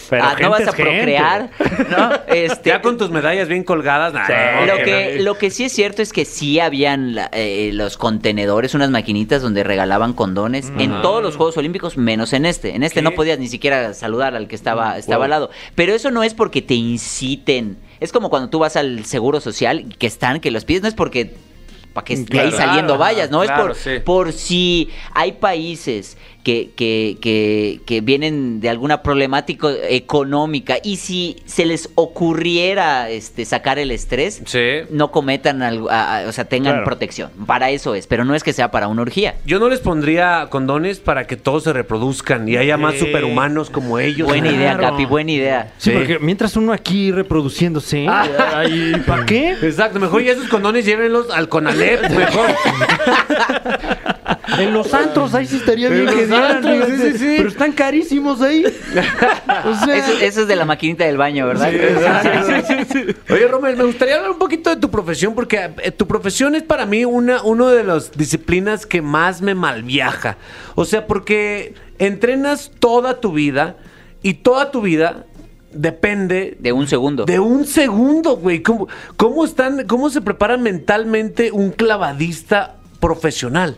pero Ah, gente no vas es a procrear. ¿no? *laughs* Este, Ya con tus medallas bien colgadas. nah, lo que lo que sí es cierto es que sí habían la- eh, los contenedores, unas maquinitas donde regalaban condones en todos los Juegos Olímpicos, menos en este. En este ¿Qué? no podías ni siquiera saludar al que estaba, estaba al lado. Pero eso no es porque te Es como cuando tú vas al Seguro Social, que están, que los pides, no es porque para que de ahí saliendo claro, vayas, ¿no? claro, es sí. por, por si hay países que, que, que, que vienen de alguna problemática económica y si se les ocurriera este, sacar el estrés, Sí. no cometan, algo, a- a- o sea, tengan Claro. protección. Para eso es, pero no es que sea para una orgía. Yo no les pondría condones para que todos se reproduzcan y haya más superhumanos como ellos. Buena idea. Capi, buena idea. Sí, Sí. porque mientras uno aquí reproduciéndose, ¿para qué? Exacto, mejor ya esos condones llévenlos al Conalep, mejor. En los antros ahí sí estaría bien En que sí, sí, sí. Pero están carísimos ahí. *laughs* O sea, Eso, eso es de la maquinita del baño, ¿verdad? Oye, Romel, me gustaría hablar un poquito de tu profesión, porque eh, tu profesión es para mí una, uno de las disciplinas que más me malviaja. O sea, porque entrenas toda tu vida y toda tu vida depende De un segundo. de un segundo, güey. ¿Cómo, cómo están, cómo se prepara mentalmente un clavadista profesional?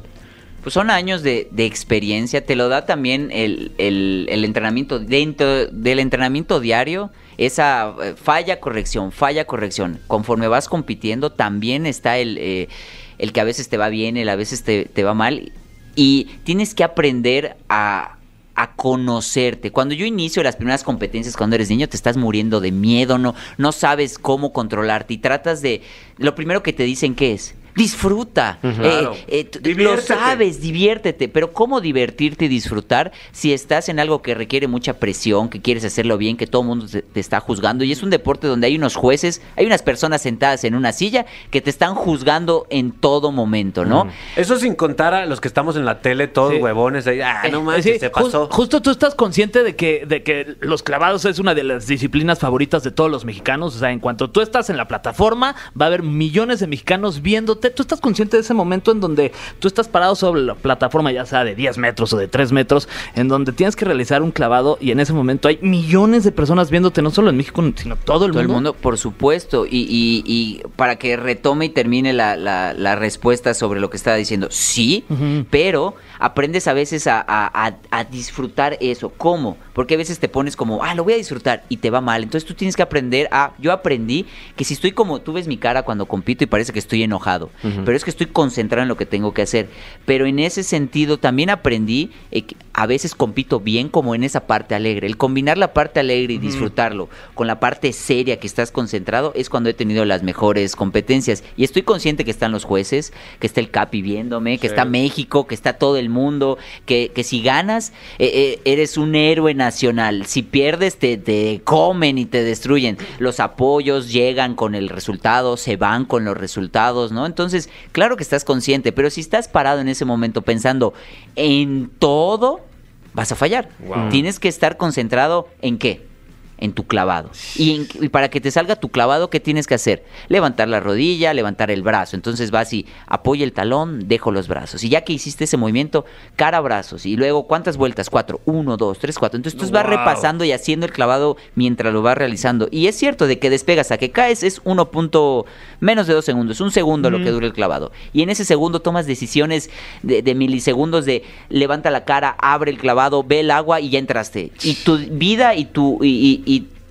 Pues son años de, de experiencia, te lo da también el, el- entrenamiento. Dentro del entrenamiento diario, esa eh, falla, corrección, falla, corrección. Conforme vas compitiendo, también está el, eh, el que a veces te va bien, el a veces te, te va mal. Y tienes que aprender a, a conocerte. Cuando yo inicio las primeras competencias cuando eres niño, te estás muriendo de miedo, no, no sabes cómo controlarte y tratas de... Lo primero que te dicen que es... Disfruta, Eh, Claro. eh, tú- lo sabes, diviértete, pero ¿cómo divertirte y disfrutar si estás en algo que requiere mucha presión, que quieres hacerlo bien, que todo el mundo te, te está juzgando? Y es un deporte donde hay unos jueces, hay unas personas sentadas en una silla que te están juzgando en todo momento, ¿no? Eso sin contar a los que estamos en la tele, todos Sí. huevones. Ahí, ah, no Eh, manches, sí, se pasó. justo tú estás consciente de que, de que los clavados es una de las disciplinas favoritas de todos los mexicanos. O sea, en cuanto tú estás en la plataforma, va a haber millones de mexicanos viéndote. Tú estás consciente de ese momento en donde tú estás parado sobre la plataforma, ya sea de 10 metros o de 3 metros, en donde tienes que realizar un clavado y en ese momento hay millones de personas viéndote, no solo en México, sino todo el Todo el mundo. mundo, por supuesto. Y, y- y para que retome y termine la, la- la respuesta sobre lo que estaba diciendo, sí, pero aprendes a veces a, a- a- a disfrutar eso. ¿Cómo? Porque a veces te pones como, ah, lo voy a disfrutar y te va mal. Entonces tú tienes que aprender a. Yo aprendí que si estoy como. Tú ves mi cara cuando compito y parece que estoy enojado, pero es que estoy concentrado en lo que tengo que hacer. Pero en ese sentido también aprendí eh, que a veces compito bien como en esa parte alegre. El combinar la parte alegre y disfrutarlo con la parte seria que estás concentrado es cuando he tenido las mejores competencias. Y estoy consciente que están los jueces, que está el Capi viéndome, que está México, que está todo el mundo, que, que si ganas eh, eh, eres un héroe nacional. Si pierdes te, te comen y te destruyen. Los apoyos llegan con el resultado, se van con los resultados, ¿no? Entonces, claro que estás consciente, pero si estás parado en ese momento pensando en todo, vas a fallar. Tienes que estar concentrado en qué? En tu clavado. Y, en- y para que te salga tu clavado, ¿qué tienes que hacer? Levantar la rodilla, levantar el brazo. Entonces vas y apoya el talón, dejo los brazos. Y ya que hiciste ese movimiento, cara, brazos. Y luego, ¿cuántas vueltas? Cuatro. Uno, dos, tres, cuatro. Entonces tú vas repasando y haciendo el clavado mientras lo vas realizando. Y es cierto, de que despegas a que caes es uno punto menos de dos segundos, un segundo lo que dura el clavado. Y en ese segundo tomas decisiones de, de milisegundos de levanta la cara, abre el clavado, ve el agua y ya entraste. Y tu vida y tu, y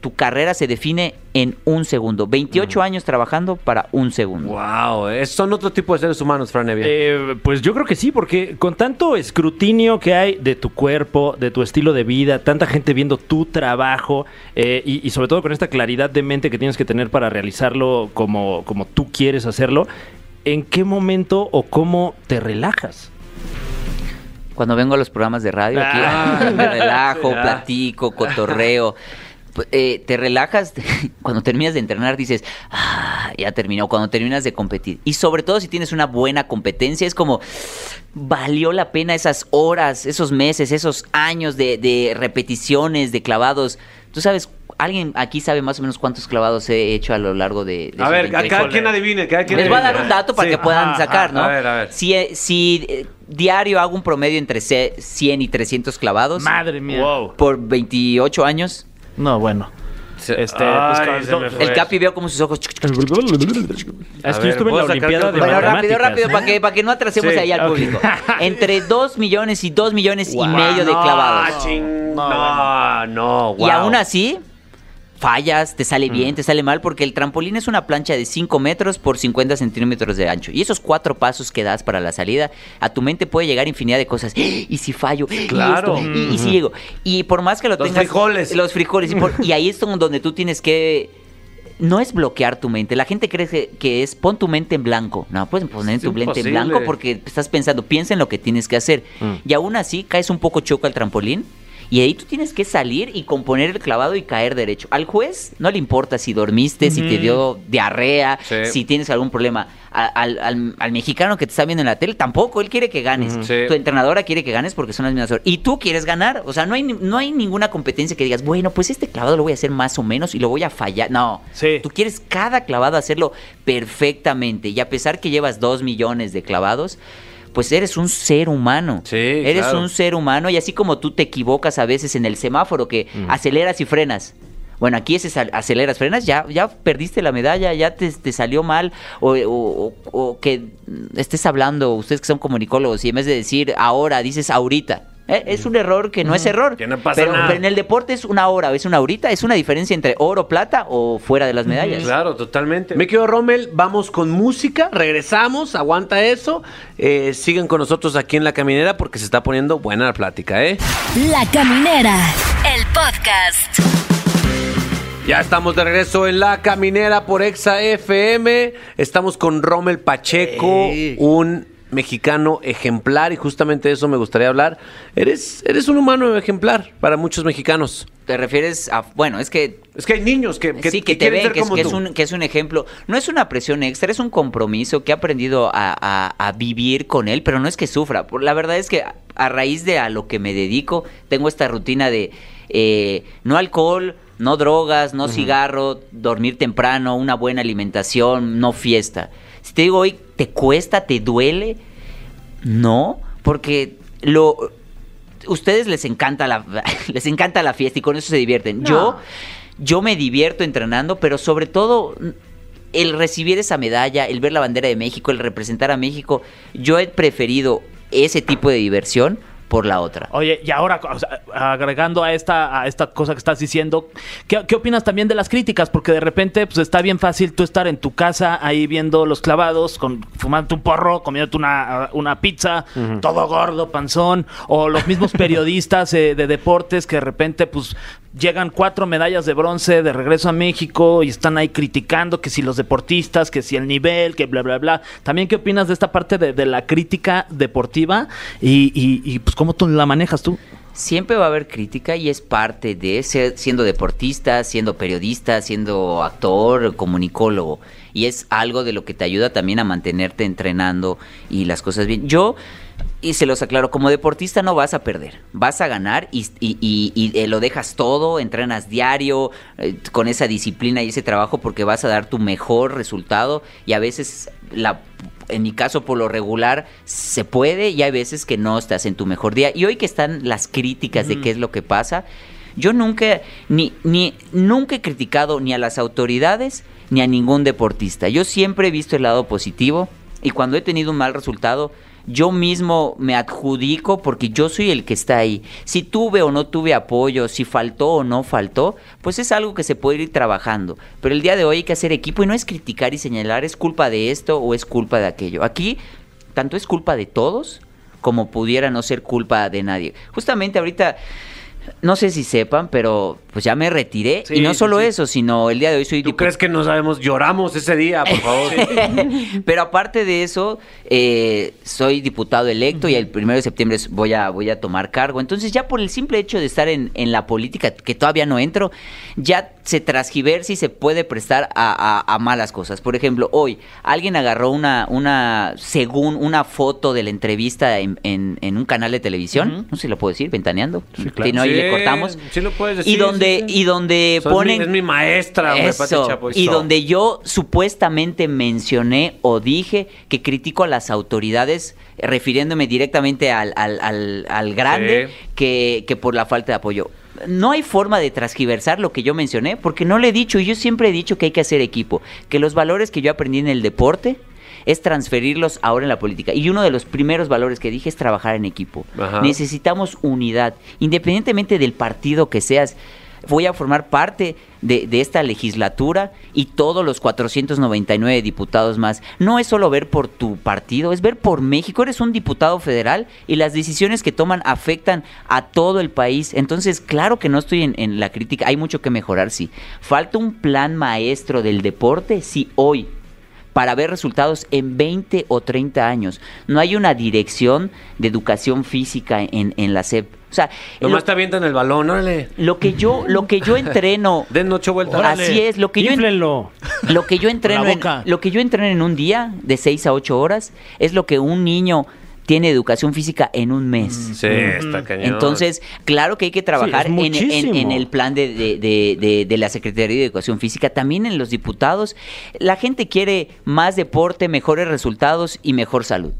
tu carrera se define en un segundo. 28 años trabajando para un segundo. Wow, es- son otro tipo de seres humanos, Fran Evia. Eh, pues yo creo que sí, porque con tanto escrutinio que hay de tu cuerpo, de tu estilo de vida, tanta gente viendo tu trabajo eh, y, y sobre todo con esta claridad de mente que tienes que tener para realizarlo como, como tú quieres hacerlo, ¿en qué momento o cómo te relajas? Cuando vengo a los programas de radio, aquí Ah. *laughs* me relajo, *laughs* Ah. platico, cotorreo. P- eh, te relajas, *laughs* cuando terminas de entrenar dices, ah, ya terminó, cuando terminas de competir. Y sobre todo si tienes una buena competencia, es como, valió la pena esas horas, esos meses, esos años de, de repeticiones, de clavados. Tú sabes, alguien aquí sabe más o menos cuántos clavados he hecho a lo largo de... de a ver, 28 cada quien adivine, cada quien les voy a dar un dato para Sí. que puedan Ajá, sacar, ajá, ¿no? A ver, a ver. Si, eh, si eh, diario hago un promedio entre ce- 100 y 300 clavados Madre mía. por 28 años, No, bueno. Este, Ay, pues, me con- fue. el Capi veo como sus ojos... Es que yo estuve en ¿puedo la sacar Olimpiada de Bueno, rápido, Matemáticas. rápido, para que, para que no atrasemos Sí, ahí al ok. público. *laughs* Entre 2 millones y 2 millones Wow. y medio de No, clavados. ching- No, no, no, Y wow. aún así, fallas, te sale bien, te sale mal, porque el trampolín es una plancha de 5 metros por 50 centímetros de ancho. Y esos cuatro pasos que das para la salida, a tu mente puede llegar infinidad de cosas. ¿Y si fallo? ¿Y Claro. ¿Y, y si llego? Y por más que lo Los tengas... frijoles. Los frijoles. Y, por- *laughs* y ahí es donde tú tienes que... No es bloquear tu mente. La gente cree que, que es pon tu mente en blanco. No, puedes poner Es tu mente en blanco porque estás pensando, piensa en lo que tienes que hacer. Mm. Y aún así caes un poco choco al trampolín. Y ahí tú tienes que salir y componer el clavado y caer derecho. Al juez no le importa si dormiste, si te dio diarrea, Sí. si tienes algún problema. Al, al- al mexicano que te está viendo en la tele tampoco, él quiere que ganes. Sí. Tu entrenadora quiere que ganes porque son las mismas horas. Y tú quieres ganar. O sea, no hay, no hay ninguna competencia que digas, bueno, pues este clavado lo voy a hacer más o menos y lo voy a fallar. No. Sí. Tú quieres cada clavado hacerlo perfectamente. Y a pesar que llevas dos millones de clavados, pues eres un ser humano. Sí, Eres claro. un ser humano y así como tú te equivocas a veces en el semáforo que aceleras y frenas. Bueno, aquí es aceleras, frenas, ya, ya perdiste la medalla, ya te, te salió mal, o, o- o- que mm, estés hablando, ustedes que son comunicólogos, y en vez de decir ahora, dices ahorita. ¿Eh? Es un error que no es error. Que no pasa pero, nada. pero en el deporte es una hora, es una ahorita, es una diferencia entre oro, plata o fuera de las medallas. Claro, totalmente. Me quedo Rommel, vamos con música, regresamos, aguanta eso. Eh, sigan con nosotros aquí en La Caminera porque se está poniendo buena la plática, ¿eh? La Caminera, el podcast. Ya estamos de regreso en La Caminera por Exa FM. Estamos con Rommel Pacheco, un mexicano ejemplar y justamente de eso me gustaría hablar. Eres, eres un humano ejemplar para muchos mexicanos. ¿Te refieres a.? Bueno, es que Es que hay niños que, que, sí, que, que te ven, que es, que un, que es un ejemplo. No es una presión extra, es un compromiso que he aprendido a, a- a vivir con él, pero no es que sufra. La verdad es que a, a raíz de a lo que me dedico, tengo esta rutina de eh, no alcohol, no drogas, no cigarro, dormir temprano, una buena alimentación, no fiesta. Si te digo hoy, ¿te cuesta, te duele? No, porque lo ustedes les encanta la *laughs* les encanta la fiesta y con eso se divierten. Yo yo me divierto entrenando, pero sobre todo el recibir esa medalla, el ver la bandera de México, el representar a México, yo he preferido ese tipo de diversión por la otra. Oye, y ahora, o sea, agregando a esta, a esta cosa que estás diciendo, ¿qué, qué opinas también de las críticas? Porque de repente, pues está bien fácil tú estar en tu casa ahí viendo los clavados, con, fumando un porro, comiéndote una, una pizza, todo gordo, panzón, o los mismos periodistas eh, de deportes que de repente, pues llegan cuatro medallas de bronce de regreso a México y están ahí criticando que si los deportistas, que si el nivel, que bla, bla, bla. También, ¿qué opinas de esta parte de, la crítica deportiva y, y, y, pues cómo tú la manejas tú? Siempre va a haber crítica y es parte de ser, siendo deportista, siendo periodista, siendo actor, comunicólogo. Y es algo de lo que te ayuda también a mantenerte entrenando y las cosas bien. Yo y se los aclaro, como deportista no vas a perder, vas a ganar y, y- y- y, eh, lo dejas todo, entrenas diario, eh, con esa disciplina y ese trabajo porque vas a dar tu mejor resultado y a veces, la, en mi caso por lo regular, se puede y hay veces que no estás en tu mejor día. Y hoy que están las críticas de qué es lo que pasa, yo nunca, ni, ni, nunca he criticado ni a las autoridades ni a ningún deportista. Yo siempre he visto el lado positivo y cuando he tenido un mal resultado, yo mismo me adjudico porque yo soy el que está ahí. Si tuve o no tuve apoyo, si faltó o no faltó, pues es algo que se puede ir trabajando. Pero el día de hoy hay que hacer equipo y no es criticar y señalar es culpa de esto o es culpa de aquello. Aquí tanto es culpa de todos como pudiera no ser culpa de nadie. Justamente ahorita no sé si sepan, pero pues ya me retiré Sí, y no sí, solo sí. eso, sino el día de hoy soy ¿Tú crees que no sabemos? Lloramos ese día, por *laughs* favor. Pero aparte de eso, eh, soy diputado electo y el primero de septiembre voy a, voy a tomar cargo. Entonces ya por el simple hecho de estar en, en la política, que todavía no entro, ya se transgiversa y se puede prestar a, a- a malas cosas. Por ejemplo, hoy alguien agarró una, una según una foto de la entrevista en, en- en un canal de televisión, no sé si lo puedo decir, ventaneando, no ahí Sí, le cortamos. sí lo puedes decir, y donde, sí, sí. y donde mi- ponen es mi maestra, hombre, Pati Chapoy. y donde yo supuestamente mencioné o dije que critico a las autoridades, eh, refiriéndome directamente al, al, al- al grande, Sí. que, que por la falta de apoyo. No hay forma de transgiversar lo que yo mencioné, porque no le he dicho, y yo siempre he dicho que hay que hacer equipo, que los valores que yo aprendí en el deporte es transferirlos ahora en la política. Y uno de los primeros valores que dije es trabajar en equipo. Ajá. Necesitamos unidad, independientemente del partido que seas. Voy a formar parte de, de esta legislatura y todos los 499 diputados más. No es solo ver por tu partido, es ver por México. Eres un diputado federal y las decisiones que toman afectan a todo el país. Entonces, claro que no estoy en, en la crítica. Hay mucho que mejorar, sí. Falta un plan maestro del deporte, sí, hoy para ver resultados en 20 o 30 años. No hay una dirección de educación física en, en la SEP. O sea, Nomás lo, te avientan el balón, órale. lo que yo lo que yo entreno *laughs* Den ocho vueltas. Órale, Así es, lo que yo lo que yo entreno en, boca. lo que yo entreno en un día de 6 a 8 horas es lo que un niño tiene educación física en un mes. Sí, está cañón. Entonces, claro que hay que trabajar en, en- muchísimo. en el plan de, de- de- de- de la Secretaría de Educación Física, también en los diputados. La gente quiere más deporte, mejores resultados y mejor salud.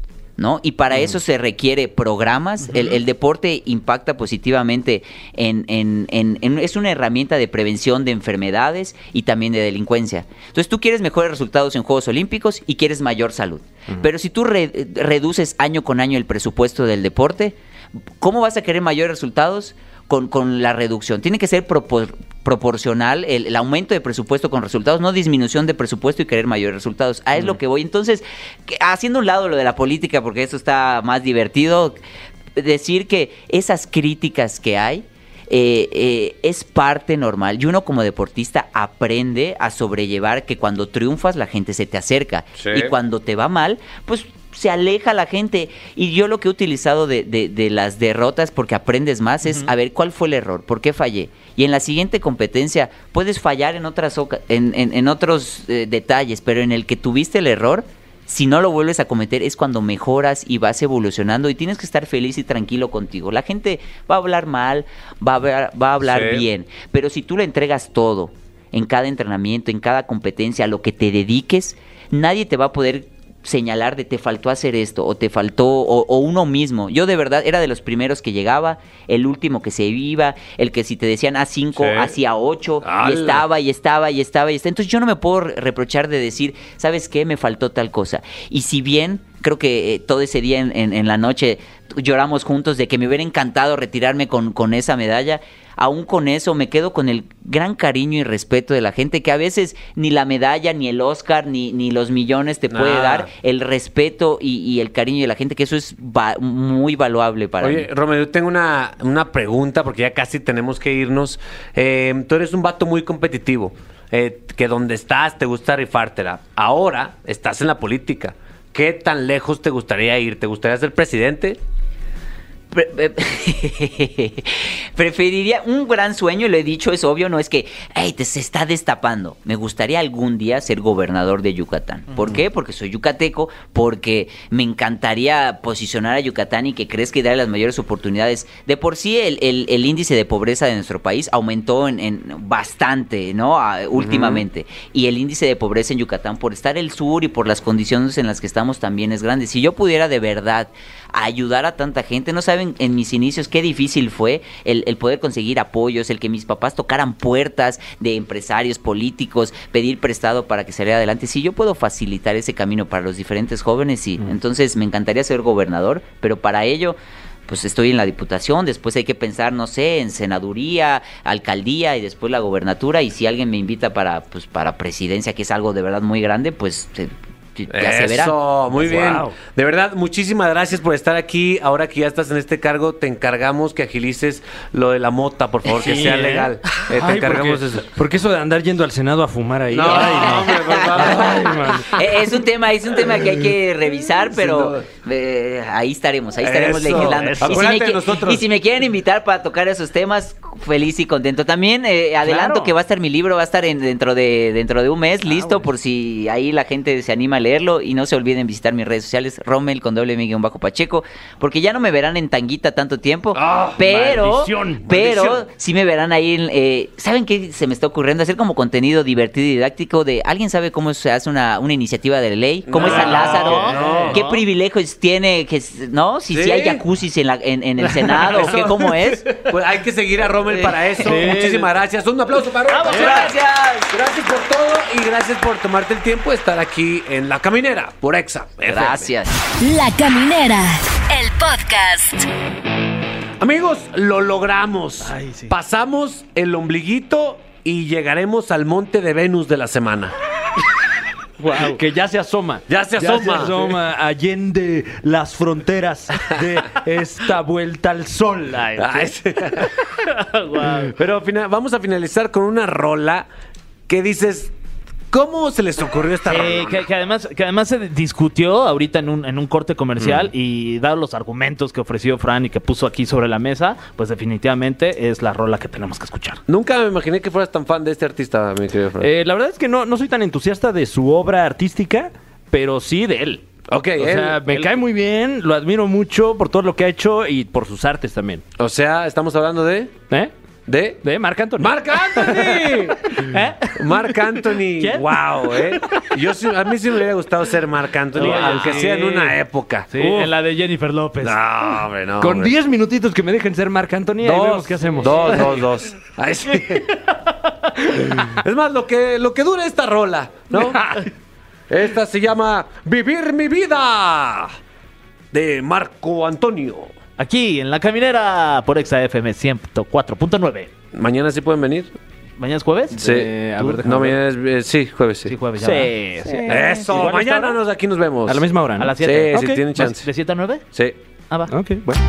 ¿No? Y para eso se requiere programas. el, el deporte impacta positivamente en, en- en- en- Es una herramienta de prevención de enfermedades y también de delincuencia. Entonces tú quieres mejores resultados en Juegos Olímpicos y quieres mayor salud. Pero si tú re- reduces año con año el presupuesto del deporte, ¿cómo vas a querer mayores resultados? Con, con la reducción. Tiene que ser propor- proporcional el, el aumento de presupuesto con resultados, no disminución de presupuesto y querer mayores resultados. A es lo que voy. Entonces, que- haciendo un lado lo de la política, porque eso está más divertido, decir que esas críticas que hay, eh, eh, es parte normal y uno como deportista aprende a sobrellevar que cuando triunfas la gente se te acerca Sí. y cuando te va mal, pues se aleja la gente. Y yo lo que he utilizado de, de- de las derrotas, porque aprendes más, es a ver cuál fue el error, por qué fallé. Y en la siguiente competencia puedes fallar en, otras en, en- en otros eh, detalles, pero en el que tuviste el error, si no lo vuelves a cometer es cuando mejoras y vas evolucionando y tienes que estar feliz y tranquilo contigo. La gente va a hablar mal, va a hablar, va a hablar Sí. bien, pero si tú le entregas todo en cada entrenamiento, en cada competencia, a lo que te dediques, nadie te va a poder señalar de te faltó hacer esto o te faltó o, o uno mismo. Yo de verdad era de los primeros que llegaba, el último que se iba, el que si te decían a 5, Sí. hacía 8 y estaba y estaba y estaba y estaba. Entonces yo no me puedo re- reprochar de decir, ¿sabes qué? Me faltó tal cosa. Y si bien creo que eh, todo ese día en, en- en la noche lloramos juntos de que me hubiera encantado retirarme con, con esa medalla, aún con eso me quedo con el gran cariño y respeto de la gente que a veces ni la medalla, ni el Oscar, ni, ni los millones te puede dar, el respeto y, y el cariño de la gente, que eso es va- muy valuable para Oye, mí. Romero, yo tengo una, una pregunta porque ya casi tenemos que irnos. Eh, tú eres un vato muy competitivo, eh, que donde estás te gusta rifártela. Ahora estás en la política. ¿Qué tan lejos te gustaría ir? ¿Te gustaría ser presidente? Pre- *laughs* preferiría un gran sueño, lo he dicho, es obvio, no es que "Ey, te se está destapando. Me gustaría algún día ser gobernador de Yucatán. ¿Por qué? Porque soy yucateco, porque me encantaría posicionar a Yucatán y que crezca y darle las mayores oportunidades. De por sí, el, el- el índice de pobreza de nuestro país aumentó en, en bastante, ¿no? Últimamente. Y el índice de pobreza en Yucatán, por estar el sur y por las condiciones en las que estamos, también es grande. Si yo pudiera de verdad ayudar a tanta gente, no saben en mis inicios qué difícil fue el, el poder conseguir apoyos, el que mis papás tocaran puertas de empresarios políticos, pedir prestado para que saliera adelante. Si yo puedo facilitar ese camino para los diferentes jóvenes, sí. Entonces me encantaría ser gobernador, pero para ello pues estoy en la diputación, después hay que pensar, no sé, en senaduría, alcaldía y después la gobernatura y si alguien me invita para pues para presidencia, que es algo de verdad muy grande, pues ya se verá. Eso, muy bien. Wow. De verdad, muchísimas gracias por estar aquí. Ahora que ya estás en este cargo, te encargamos que agilices lo de la mota, por favor, que sea ¿eh? legal. Eh, te Ay, encargamos porque, eso. Porque eso de andar yendo al Senado a fumar ahí. No, ay, hombre, por favor. Ay. Eh, Es un tema, es un tema que hay que revisar, pero eh, ahí estaremos, ahí estaremos Eso, legislando. eso. Y, si me, de qui- nosotros. y si me quieren invitar para tocar esos temas, feliz y contento. También eh, adelanto Claro. que va a estar mi libro, va a estar en- dentro de dentro de un mes, Ah, listo, por si ahí la gente se anima a leerlo. Y no se olviden visitar mis redes sociales, Rommel con doble M guion bajo Pacheco, porque ya no me verán en tanguita tanto tiempo, Ah, pero, maldición, pero maldición. sí me verán ahí. en, eh, ¿Saben qué se me está ocurriendo? Hacer como contenido divertido y didáctico de. ¿Alguien sabe cómo se hace una, una iniciativa de ley? ¿Cómo es San Lázaro? no, ¿Qué no. privilegios tiene? Que, ¿No? Si, si hay jacuzzis en, la- en, en el Senado, ¿o qué. ¿cómo es? Pues hay que seguir a Rommel para eso. Sí. Muchísimas gracias. Un aplauso para Rommel. ¡Vamos, gracias! Gracias por todo y gracias por tomarte el tiempo de estar aquí en La Caminera por Exa. FM. Gracias. La Caminera, el podcast. Amigos, lo logramos. Ay, sí. Pasamos el ombliguito y llegaremos al monte de Venus de la semana. *laughs* Que ya se asoma. Ya se Ya asoma. se asoma allende las fronteras de esta vuelta al sol. Ay, Ay, sí. *laughs* Pero vamos a finalizar con una rola que dices, ¿cómo se les ocurrió esta rola? que, que además, que además se discutió ahorita en un, en un corte comercial Mm. y dado los argumentos que ofreció Fran y que puso aquí sobre la mesa, pues definitivamente es la rola que tenemos que escuchar. Nunca me imaginé que fueras tan fan de este artista, mi querido Fran. Eh, la verdad es que no, no soy tan entusiasta de su obra artística, pero sí de él. ok, O sea, me él- cae muy bien, lo admiro mucho por todo lo que ha hecho y por sus artes también. O sea, estamos hablando de... ¿Eh? ¿De? De Marc Anthony. ¡Marc Anthony! *laughs* ¿Eh? Marc Anthony. ¿Quién? Wow, ¿eh? Yo sí- a mí sí me hubiera gustado ser Marc Anthony, Oye, aunque sí. sea en una época. Sí, Uf. en la de Jennifer López. No, hombre, no. Con hombre. 10 minutitos que me dejen ser Marc Anthony, ahí vemos qué hacemos. Dos, dos, dos. Sí. *laughs* es más, lo que, lo que dura esta rola, ¿no? *laughs* Esta se llama Vivir mi vida de Marco Antonio. Aquí en La Caminera por Exa FM 104.9. ¿Mañana sí pueden venir? ¿Mañana es jueves? Sí. Eh, a ver, no, ver. mañana es. eh, sí, jueves, sí. Sí, jueves ya. Sí, sí. Eso, mañana nos, aquí nos vemos. A la misma hora, ¿no? A las Sí, 7. sí, Ok. tienen chance. ¿De 7 a 9? Sí. Ah, va. Ok, bueno.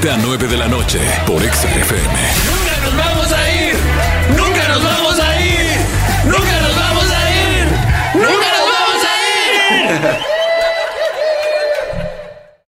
7 a 9 de la